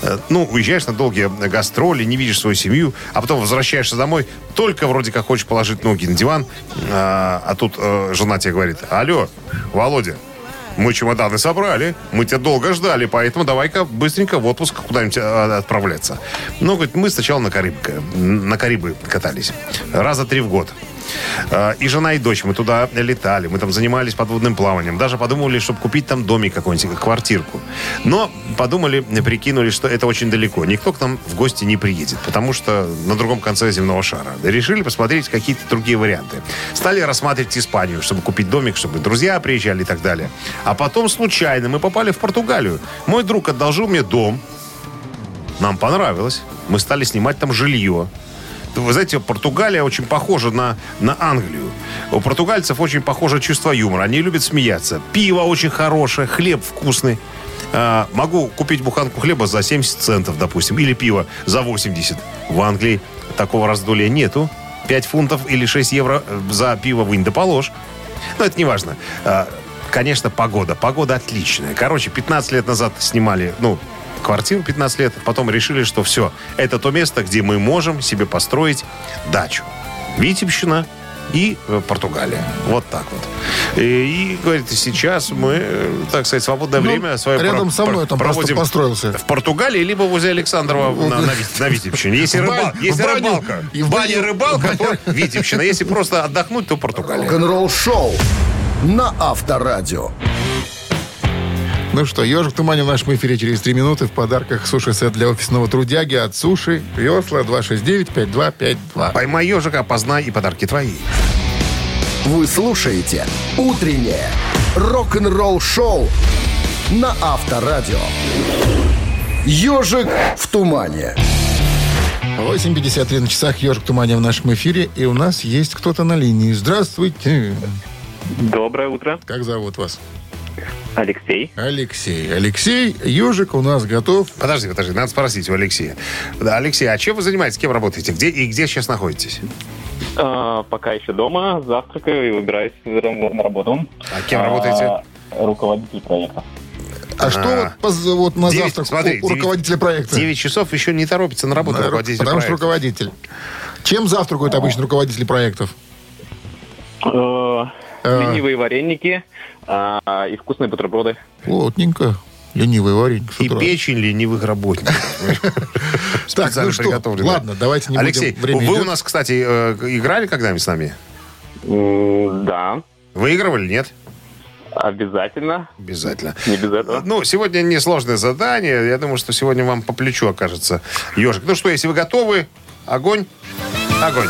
э, ну, уезжаешь на долгие гастроли, не видишь свою семью, а потом возвращаешься домой, только вроде как хочешь положить ноги на диван, а, а тут э, жена тебе говорит, алло, Володя, мы чемоданы собрали, мы тебя долго ждали, поэтому давай-ка быстренько в отпуск куда-нибудь э, отправляться. Ну, говорит, мы сначала на Карибы, на Карибы катались. Раза три в год. Э, И жена, и дочь, мы туда летали, мы там занимались подводным плаванием. Даже подумали, чтобы купить там домик какой-нибудь, квартирку. Но подумали, прикинули, что это очень далеко. Никто к нам в гости не приедет, потому что на другом конце земного шара. Решили посмотреть какие-то другие варианты. Стали рассматривать Испанию, чтобы купить домик, чтобы друзья приезжали и так далее. А потом случайно мы попали в Португалию. Мой друг одолжил мне дом. Нам понравилось. Мы стали снимать там жилье. Вы знаете, Португалия очень похожа на, на Англию. У португальцев очень похоже чувство юмора. Они любят смеяться. Пиво очень хорошее, хлеб вкусный. А, могу купить буханку хлеба за 70 центов, допустим, или пиво за 80. В Англии такого раздолья нету. 5 фунтов или 6 евро э, за пиво вынь да положь. Но это не важно. А, Конечно, погода. Погода отличная. Короче, 15 лет назад снимали, ну, квартиру 15 лет, потом решили, что все, это то место, где мы можем себе построить дачу. Витебщина и э, Португалия. Вот так вот. И, и, говорит, сейчас мы, э, так сказать, свободное Ну, время свое рядом со мной там просто проводим построился. в Португалии, либо возле Александрова на, на, Вит- на Витебщине. Если, рыба- если баню- рыбалка, и в бане рыбалка, то Витебщина. Если просто отдохнуть, то Португалия. Рок-н-ролл шоу на Авторадио. Ну что, ежик в тумане в нашем эфире через три минуты в подарках суши-сет для офисного трудяги от суши. Весла 269-5252. Поймай ежика, опознай и подарки твои. Вы слушаете «Утреннее рок-н-ролл-шоу» на Авторадио. «Ежик в тумане». 8.53 на часах ежик в тумане в нашем эфире. И у нас есть кто-то на линии. Здравствуйте. Доброе утро. Как зовут вас? Алексей. Алексей. Алексей, ежик у нас готов. Подожди, подожди, надо спросить у Алексея. Да, Алексей, а чем вы занимаетесь, кем работаете? Где и где сейчас находитесь? А, пока еще дома, завтракаю и выбираюсь на работу. А кем работаете? А, руководитель проекта. А, что вот, вот на Девять- завтрак смотри, у руководителя проекта? 9 часов еще не торопится на работу Да, руководитель Потому что проекта. руководитель. Чем завтракают обычно руководители проектов? А. Ленивые вареники а, и вкусные бутерброды. Плотненько. Ленивый варенье. с И печень ленивых работников. Так, Специально ну что, ладно, давайте не Алексей, будем... Время вы у нас, кстати, э, играли когда-нибудь с нами? Да, Выигрывали, нет? обязательно. Обязательно. Не без этого. Ну, сегодня несложное задание. Я думаю, что сегодня вам по плечу окажется ежик. Ну что, если вы готовы, огонь. Огонь.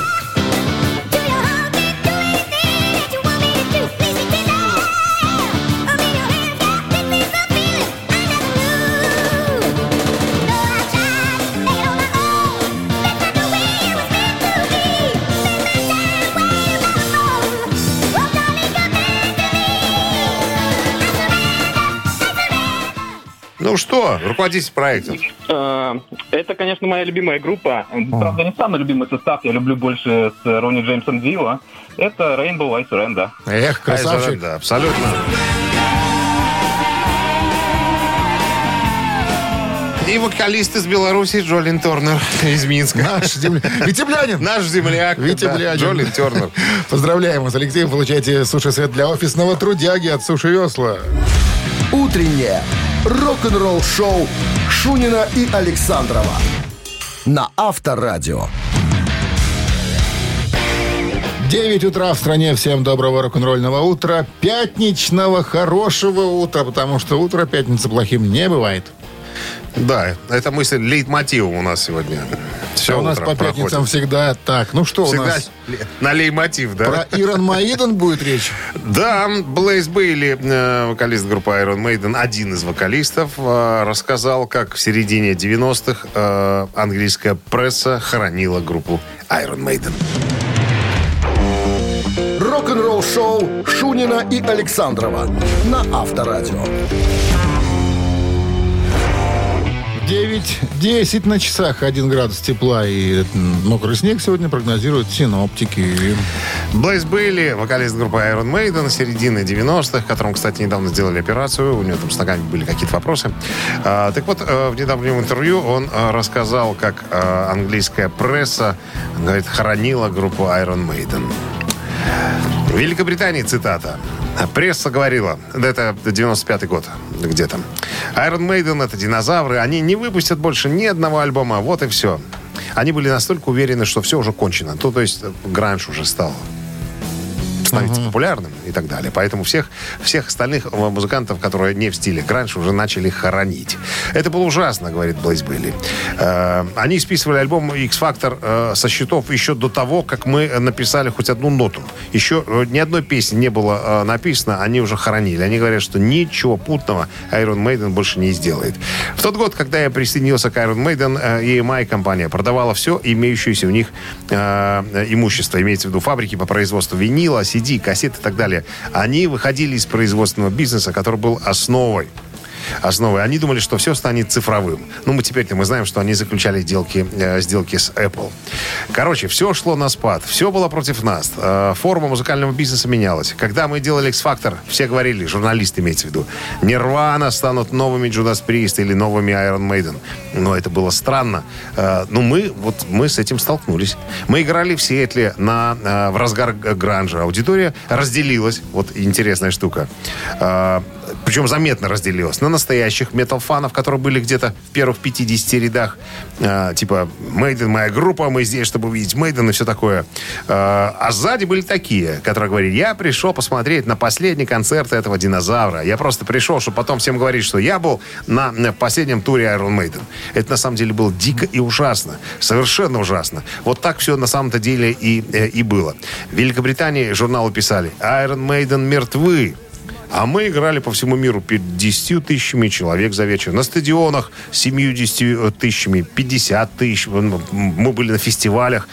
Ну что, руководитель проекта. Э, Это, конечно, моя любимая группа. Правда, не самый любимый состав. Я люблю больше с Ронни Джеймсом Дио. Это Rainbow Ice Renda. Эх, красавчик. Да, абсолютно. И вокалист из Беларуси Джолин Торнер из Минска. Наш земля... Витеблянин. Наш земляк. Витя да. Джолин Тернер. Поздравляем вас, Алексей. Вы получаете суши-сет для офисного трудяги от Суши Весла. «Утреннее рок-н-ролл-шоу» Шунина и Александрова на Авторадио. 9 утра в стране. Всем доброго рок-н-ролльного утра. Пятничного хорошего утра, потому что утро пятницы плохим не бывает. Да, это мысль лейтмотивом у нас сегодня. Все А у нас по пятницам всегда так. Ну что Всегда у нас? на лейтмотив, да? Про Ирон Маиден будет речь? Да, Блейз Бейли, э, вокалист группы Iron Maiden, один из вокалистов, э, рассказал, как в середине 90-х э, английская пресса хоронила группу Iron Maiden. Рок-н-ролл-шоу Шунина и Александрова на Авторадио. 9-10 на часах, 1 градус тепла и мокрый снег сегодня прогнозируют синоптики. Блейз Бейли, вокалист группы Iron Maiden, середины 90-х, которому, кстати, недавно сделали операцию, у него там с ногами были какие-то вопросы. А, так вот, э, в недавнем интервью он э, рассказал, как э, английская пресса, говорит, хоронила группу Iron Maiden. В Великобритании цитата. Пресса говорила, это 95-й год где-то. Iron Maiden это динозавры, они не выпустят больше ни одного альбома, вот и все. Они были настолько уверены, что все уже кончено. То, то есть гранж уже стал становиться популярным и так далее. Поэтому всех, всех остальных э, музыкантов, которые не в стиле гранж, уже начали хоронить. Это было ужасно, говорит Блейз Билли. Э, они списывали альбом X-Factor э, со счетов еще до того, как мы э, написали хоть одну ноту. Еще э, ни одной песни не было э, написано, они уже хоронили. Они говорят, что ничего путного Iron Maiden больше не сделает. В тот год, когда я присоединился к Iron Maiden, э, EMI компания продавала все имеющееся у них э, имущество, имеется в виду фабрики по производству винила, CD, кассет и так далее. Они выходили из производственного бизнеса, который был основой основой. Они думали, что все станет цифровым. Ну, мы теперь-то мы знаем, что они заключали сделки, э, сделки с Apple. Короче, все шло на спад. Все было против нас. Э, форма музыкального бизнеса менялась. Когда мы делали X-Factor, все говорили, журналисты имеется в виду, Нирвана станут новыми Judas Priest или новыми Iron Maiden. Но это было странно. Э, ну, мы, вот, мы с этим столкнулись. Мы играли в Сиэтле на, в разгар гранжа. Аудитория разделилась. Вот интересная штука. Причем заметно разделилась. На настоящих метал-фанов, которые были где-то в первых 50 рядах. Э, типа, Мейден моя группа, мы здесь, чтобы увидеть Мейден и все такое. Э, а сзади были такие, которые говорили, я пришел посмотреть на последний концерт этого динозавра. Я просто пришел, чтобы потом всем говорить, что я был на, на последнем туре Iron Maiden. Это на самом деле было дико и ужасно. Совершенно ужасно. Вот так все на самом-то деле и, э, и было. В Великобритании журналы писали, Iron Maiden мертвы. А мы играли по всему миру перед 10 тысячами человек за вечер. На стадионах 70 тысячами, 50 тысяч. Мы были на фестивалях.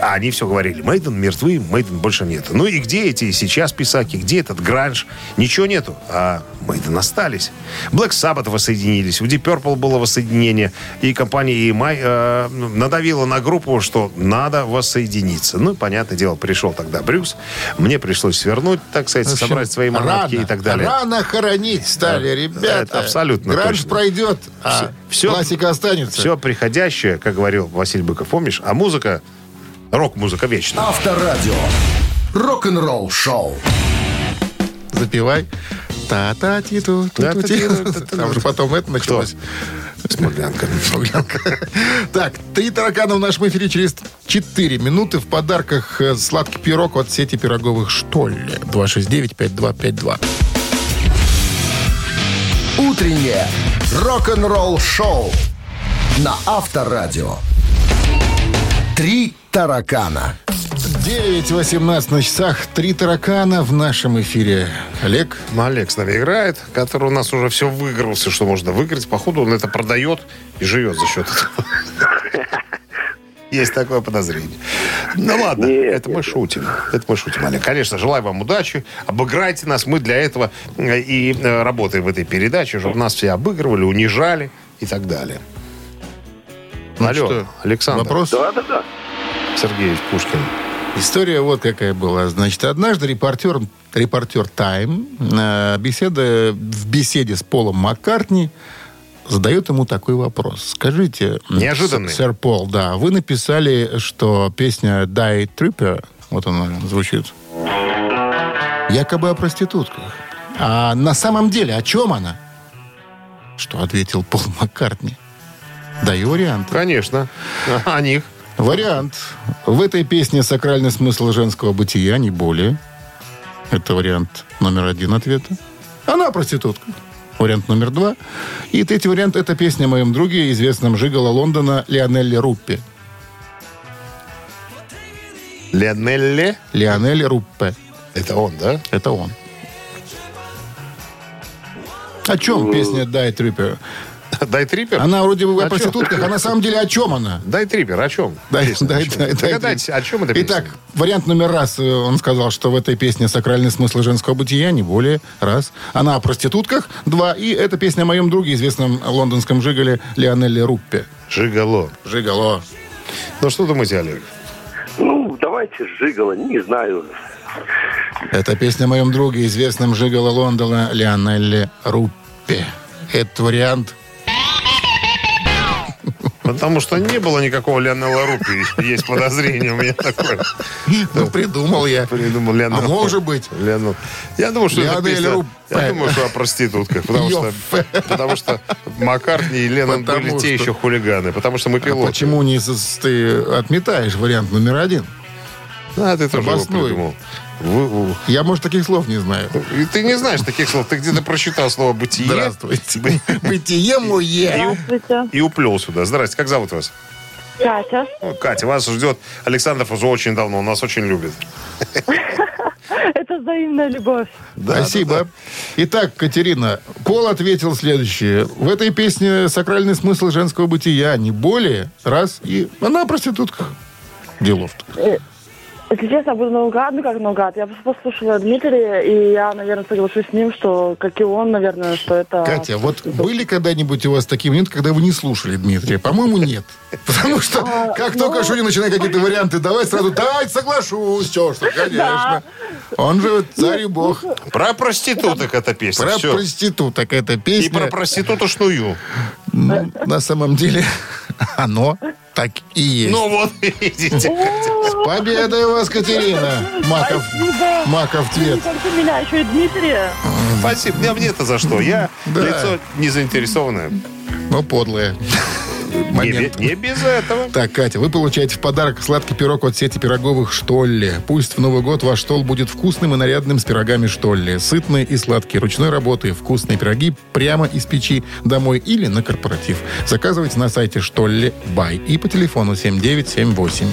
А, они все говорили, Мейден мертвы, Мейден больше нет. Ну и где эти сейчас писаки, где этот гранж? Ничего нету, а Мейден остались. Black Sabbath воссоединились, у Deep Purple было воссоединение, и компания EMI э, надавила на группу, что надо воссоединиться. Ну, понятное дело, пришел тогда Брюс, мне пришлось свернуть, так сказать, общем, собрать свои манатки и так далее. Рано хоронить стали, Да, ребята. это абсолютно Гранж точно. пройдет, а Всё- классика останется. Все приходящее, как говорил Василий Быков, помнишь? А музыка, рок-музыка вечная. Авторадио. Рок-н-ролл шоу. Запивай. та та ти ту ту ту ти Там же потом это началось. Смуглянка. Так, три таракана в нашем эфире через 4 минуты. В подарках э, сладкий пирог от сети пироговых «Штолле». 269-5252. Утреннее рок-н-ролл шоу на Авторадио. Три таракана. 9.18 на часах. Три таракана в нашем эфире. Олег, Олег с нами играет, который у нас уже все выиграл, все, что можно выиграть. Походу, он это продает и живет за счет этого. Есть такое подозрение. Ну ладно, Нет, это мы шутим. Это мы шутим, Олег. Конечно, желаю вам удачи. Обыграйте нас. Мы для этого э, и э, работаем в этой передаче, чтобы нас все обыгрывали, унижали и так далее. Ну Алло, что, Александр вопрос? Да-да-да. Сергеевич Пушкин. История вот какая была. Значит, однажды репортер, репортер Time э, беседа, в беседе с Полом Маккартни задает ему такой вопрос. Скажите, Неожиданный. сэр Пол, да, вы написали, что песня «Die Tripper», вот она звучит, якобы о проститутках. А на самом деле о чем она? Что ответил Пол Маккартни? Даю вариант. Конечно. О них. Вариант. В этой песне сакральный смысл женского бытия, не более. Это вариант номер один ответа. Она проститутка. Вариант номер два. И третий вариант – это песня о моем друге, известном жигало Лондона Лионелле Руппе. Леонелле. Лионель Руппе. Это он, да? Это он. О чем песня «Дай Трипер»? Дай трипер? Она вроде бы о О чем? проститутках, а на самом деле о чем она? Дай трипер, о чем? Дай, Песня, дай, о чем? дай, дай, Догадайтесь, дай. о чем это песня? Итак, вариант номер раз. э, Он сказал, что в этой песне сакральный смысл женского бытия, не более. Раз. Она о проститутках. Два. И эта песня о моем друге, известном лондонском жигале Лионелле Руппе. Жигало. Жигало. Ну, что думаете, Олег? Ну, давайте Жигало, не знаю. Это песня о моем друге, известном жигале Лондона Лионелле Руппе. Этот вариант Потому что не было никакого Леонела Рупи. Есть подозрение у меня такое. ну, придумал я. Придумал А Леонел. может быть. Леонел. Я думаю, что это песня... Я думаю, что о проститутках. Потому что, Ёф. потому что Маккартни и Леннон были те еще хулиганы. Потому что мы А пилоты. почему не ты отметаешь вариант номер один? А, ты тоже его придумал. Вы- Я, может, таких слов не знаю. И ты не знаешь таких слов. Ты где-то прочитал слово «бытие» Здравствуйте. Бытие мое. Здравствуйте. и уплел сюда. Здрасте, как зовут вас? Катя. Ну, Катя, вас ждет Александров уже очень давно. Он нас очень любит. Это взаимная любовь. Спасибо. Итак, Катерина, Пол ответил следующее. В этой песне сакральный смысл женского бытия, не более. Раз. И она о проститутках. Делов-то. Если честно, буду наугад, ну как наугад. Я просто послушала Дмитрия, и я, наверное, соглашусь с ним, что, как и он, наверное, что это... Катя, вот были когда-нибудь у вас такие моменты, когда вы не слушали Дмитрия? По-моему, нет. Потому что как только Шунин начинает какие-то варианты давать, сразу давай, соглашусь, что, что, конечно. Он же царь и бог. Про проституток эта песня. Про проституток эта И песня. про проститутошную. Ну, на самом деле, оно так и есть. Ну вот, видите. С победой вас, Катерина! Маков, Спасибо. Маков Не цвет. только меня, еще и Дмитрия. Спасибо. Мне, мне-то за что? Я Да. лицо не заинтересованное. Ну, подлые. Не, Момент. бе- не без этого. Так, Катя, вы получаете в подарок сладкий пирог от сети пироговых «Штолле». Пусть в Новый год ваш стол будет вкусным и нарядным с пирогами «Штолле». Сытные и сладкие, ручной работы, вкусные пироги прямо из печи домой или на корпоратив. Заказывайте на сайте «Штолле Бай» и по телефону 7978.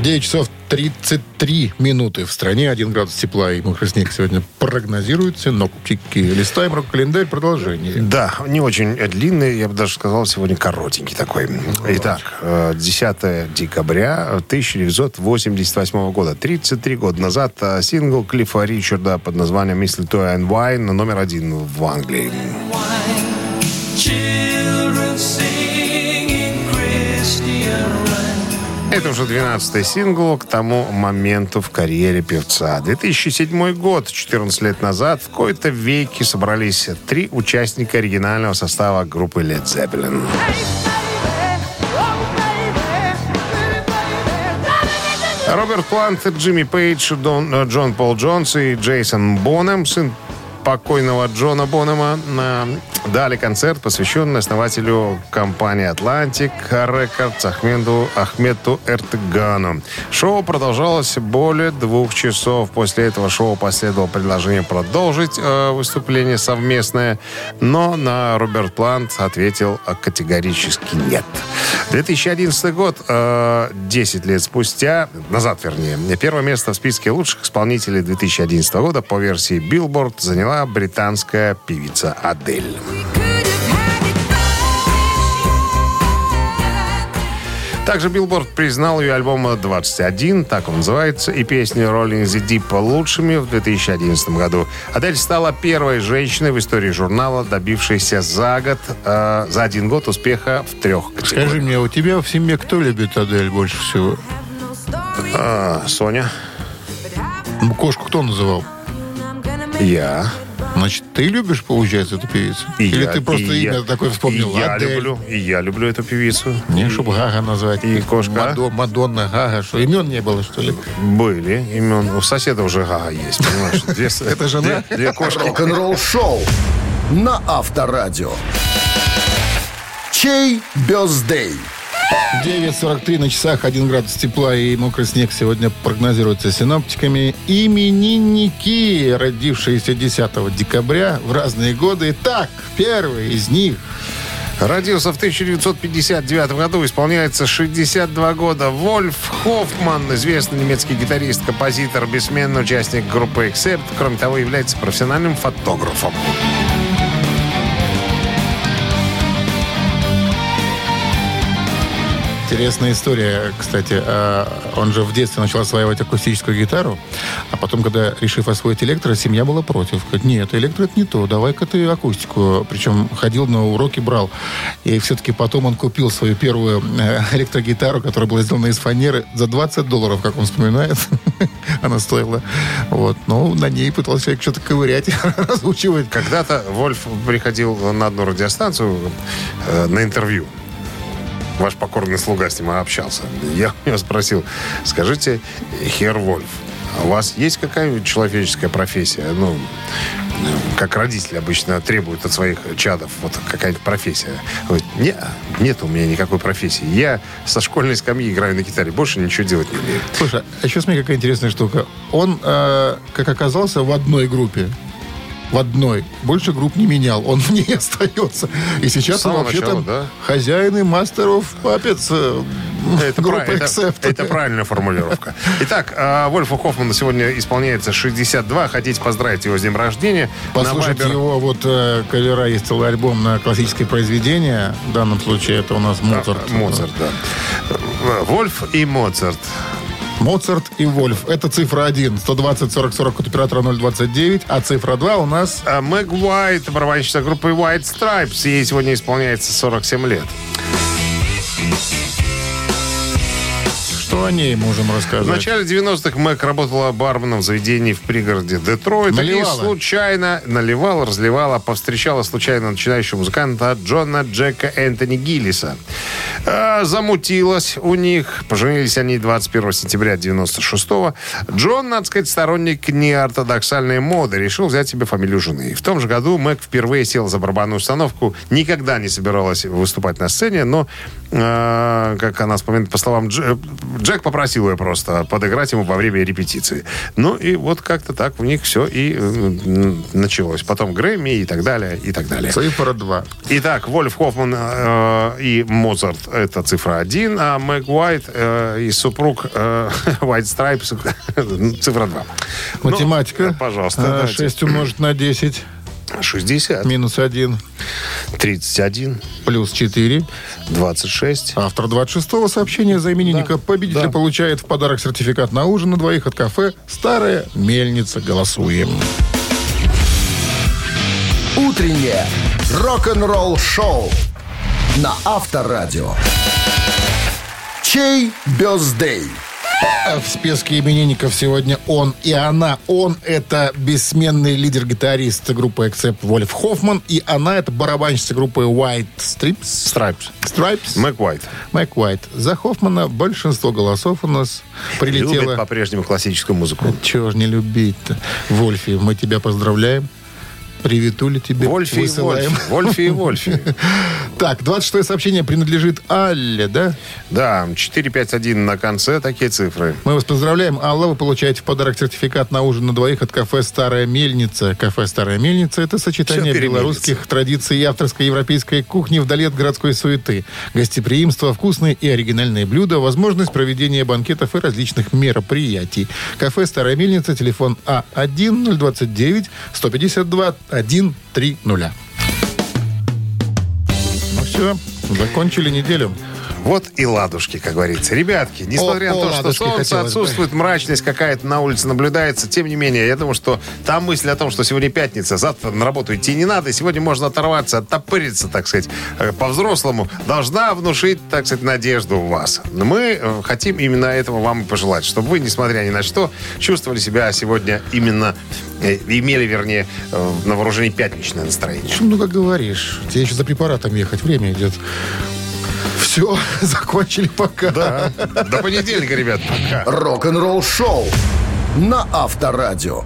9 часов 33 минуты в стране, 1 градус тепла и мокрый снег сегодня прогнозируют синоптики. Листаем рок-календарь, продолжение. Да, не очень длинный, я бы даже сказал, сегодня коротенький такой. Итак, э, 10 декабря 1988 года, 33 года назад, э, сингл Клиффа Ричарда под названием «Mistletoe and Wine» номер один в Англии. Children singing Это уже 12-й сингл к тому моменту в карьере певца. 2007 год, 14 лет назад, в кои-то веке собрались три участника оригинального состава группы Led Zeppelin. Роберт Плант, Джимми Пейдж, Дон- э, Джон Пол Джонс и Джейсон Бонем, сын покойного Джона Бонема, дали концерт, посвященный основателю компании «Atlantic Records» Ахмеду, Ахмету Эртегюну. Шоу продолжалось более двух часов. После этого шоу последовало предложение продолжить э, выступление совместное, но на Роберт Плант ответил э, категорически нет. 2011 год, э, 10 лет спустя, назад вернее, первое место в списке лучших исполнителей 2011 года по версии Billboard заняла британская певица Адель. Также Билборд признал ее альбом «21», так он называется, и песню «Rolling in the Deep» лучшими в 2011 году. Адель стала первой женщиной в истории журнала, добившейся за год, э, за один год успеха в трех категориях. Скажи мне, у тебя в семье кто любит Адель больше всего? А, Соня, Ну, Кошку кто называл? я. Значит, ты любишь, получается, эту певицу? И Или я, ты просто имя я. такое вспомнил? И я Адель. люблю, и я люблю эту певицу. Не, чтобы Гага назвать. И кошка. Мадо- Мадонна, Гага. Что, имен не было, что ли? Были имен. У соседа уже Гага есть, понимаешь? Две, Это жена? Две, две кошки. Рок-н-ролл-шоу на Авторадио. Чей бездей? 9.43 на часах, 1 градус тепла и мокрый снег сегодня прогнозируется синоптиками. Именинники, родившиеся 10 декабря в разные годы. Так, первый из них Родился в 1959 году, исполняется 62 года. Вольф Хоффман, известный немецкий гитарист, композитор, бессменный участник группы Accept. Кроме того, является профессиональным фотографом. Интересная история, кстати. А, Он же в детстве начал осваивать акустическую гитару, а потом, когда, решив освоить электро, семья была против. Говорит, нет, электро это не то, давай-ка ты акустику. Причем ходил на уроки, брал. И все-таки потом он купил свою первую э, электрогитару, которая была сделана из фанеры, за 20 долларов, как он вспоминает. Она стоила. Вот. Но на ней пытался человек что-то ковырять, разучивать. Когда-то Вольф приходил на одну радиостанцию э, на интервью. Ваш покорный слуга с ним общался. Я у него спросил, скажите, Хер Вольф, а у вас есть какая-нибудь человеческая профессия? Ну, как родители обычно требуют от своих чадов, вот какая-нибудь профессия. Говорит, нет, нет у меня никакой профессии. Я со школьной скамьи играю на гитаре, больше ничего делать не умею. Слушай, а еще смотри, какая интересная штука. Он, э, как оказался, в одной группе. В одной. Больше групп не менял. Он в ней остается. И сейчас он вообще начала, там да. хозяин и мастер of puppets э, Это, группы прав- это- Accept. это правильная формулировка. Итак, а, Вольфу Хоффману сегодня исполняется 62. Хотите поздравить его с днем рождения? Послушать На Viber- его вот э, кавера, есть целый альбом на классическое произведение. В данном случае это у нас Моцарт. Да, Моцарт, да. Вольф и Моцарт. Моцарт и Вольф. Это цифра 1. 120 40 40 от оператора 029. А цифра 2 у нас... А Мэг Уайт, барабанщица группы White Stripes. Ей сегодня исполняется 47 лет. О ней можем рассказать? В начале 90-х Мэг работала барменом в заведении в пригороде Детройта. Наливала. И случайно наливала, разливала, повстречала случайно начинающего музыканта Джона Джека Энтони Гиллиса. А, замутилась у них. Поженились они 21 сентября 96-го. Джон, надо сказать, сторонник неортодоксальной моды. Решил взять себе фамилию жены. В том же году Мэг впервые села за барабанную установку. Никогда не собиралась выступать на сцене, но, как она вспоминает, по словам Дж- Джек попросил ее просто подыграть ему во время репетиции. Ну и вот как-то так у них все и э, началось. Потом Грэмми и так далее, и так далее. Цифра 2. Итак, Вольф Хоффман э, и Моцарт – это цифра один, а Мэг Уайт э, и супруг э, White Stripes – цифра два. Математика. Ну, пожалуйста. А, давайте. 6 умножить на 10. 60, Минус 1. 31, Плюс 4. 26. Автор 26-го сообщения за именинника победителя да. получает в подарок сертификат на ужин на двоих от кафе «Старая мельница». Голосуем. Утреннее рок-н-ролл-шоу на Авторадио. Чей бездей? В списке именинников сегодня он и она. Он — это бессменный лидер-гитарист группы Accept Вольф Хоффман, и она — это барабанщица группы White Stripes. Stripes. Stripes. Мэг Уайт. Мэг Уайт. За Хоффмана большинство голосов у нас Любит прилетело. по-прежнему классическую музыку. Чего ж не любить-то? Вольфи, мы тебя поздравляем. Приветули тебе. Вольфи высылаем. и Вольфи. Вольфи и Вольфи. Так, 26 сообщение принадлежит Алле, да? Да, 451 на конце, такие цифры. Мы вас поздравляем. Алла, вы получаете в подарок сертификат на ужин на двоих от кафе «Старая мельница». Кафе «Старая мельница» — это сочетание белорусских традиций и авторской европейской кухни вдали от городской суеты. Гостеприимство, вкусные и оригинальные блюда, возможность проведения банкетов и различных мероприятий. Кафе «Старая мельница», телефон А1-029-152 1-3-0. Ну все, закончили неделю. Вот и ладушки, как говорится. Ребятки, несмотря О, на о, то, что ладушки солнце отсутствует, мрачность какая-то на улице наблюдается, тем не менее, я думаю, что та мысль о том, что сегодня пятница, завтра на работу идти не надо, и сегодня можно оторваться, оттопыриться, так сказать, э, по-взрослому, должна внушить, так сказать, надежду в вас. Но Мы э, хотим именно этого вам и пожелать, чтобы вы, несмотря ни на что, чувствовали себя сегодня именно, э, имели, вернее, на вооружении пятничное настроение. Что много говоришь? Тебе еще за препаратом ехать, время идет. Все, закончили пока. Да. До понедельника, ребят. Пока. Рок-н-ролл-шоу на Авторадио.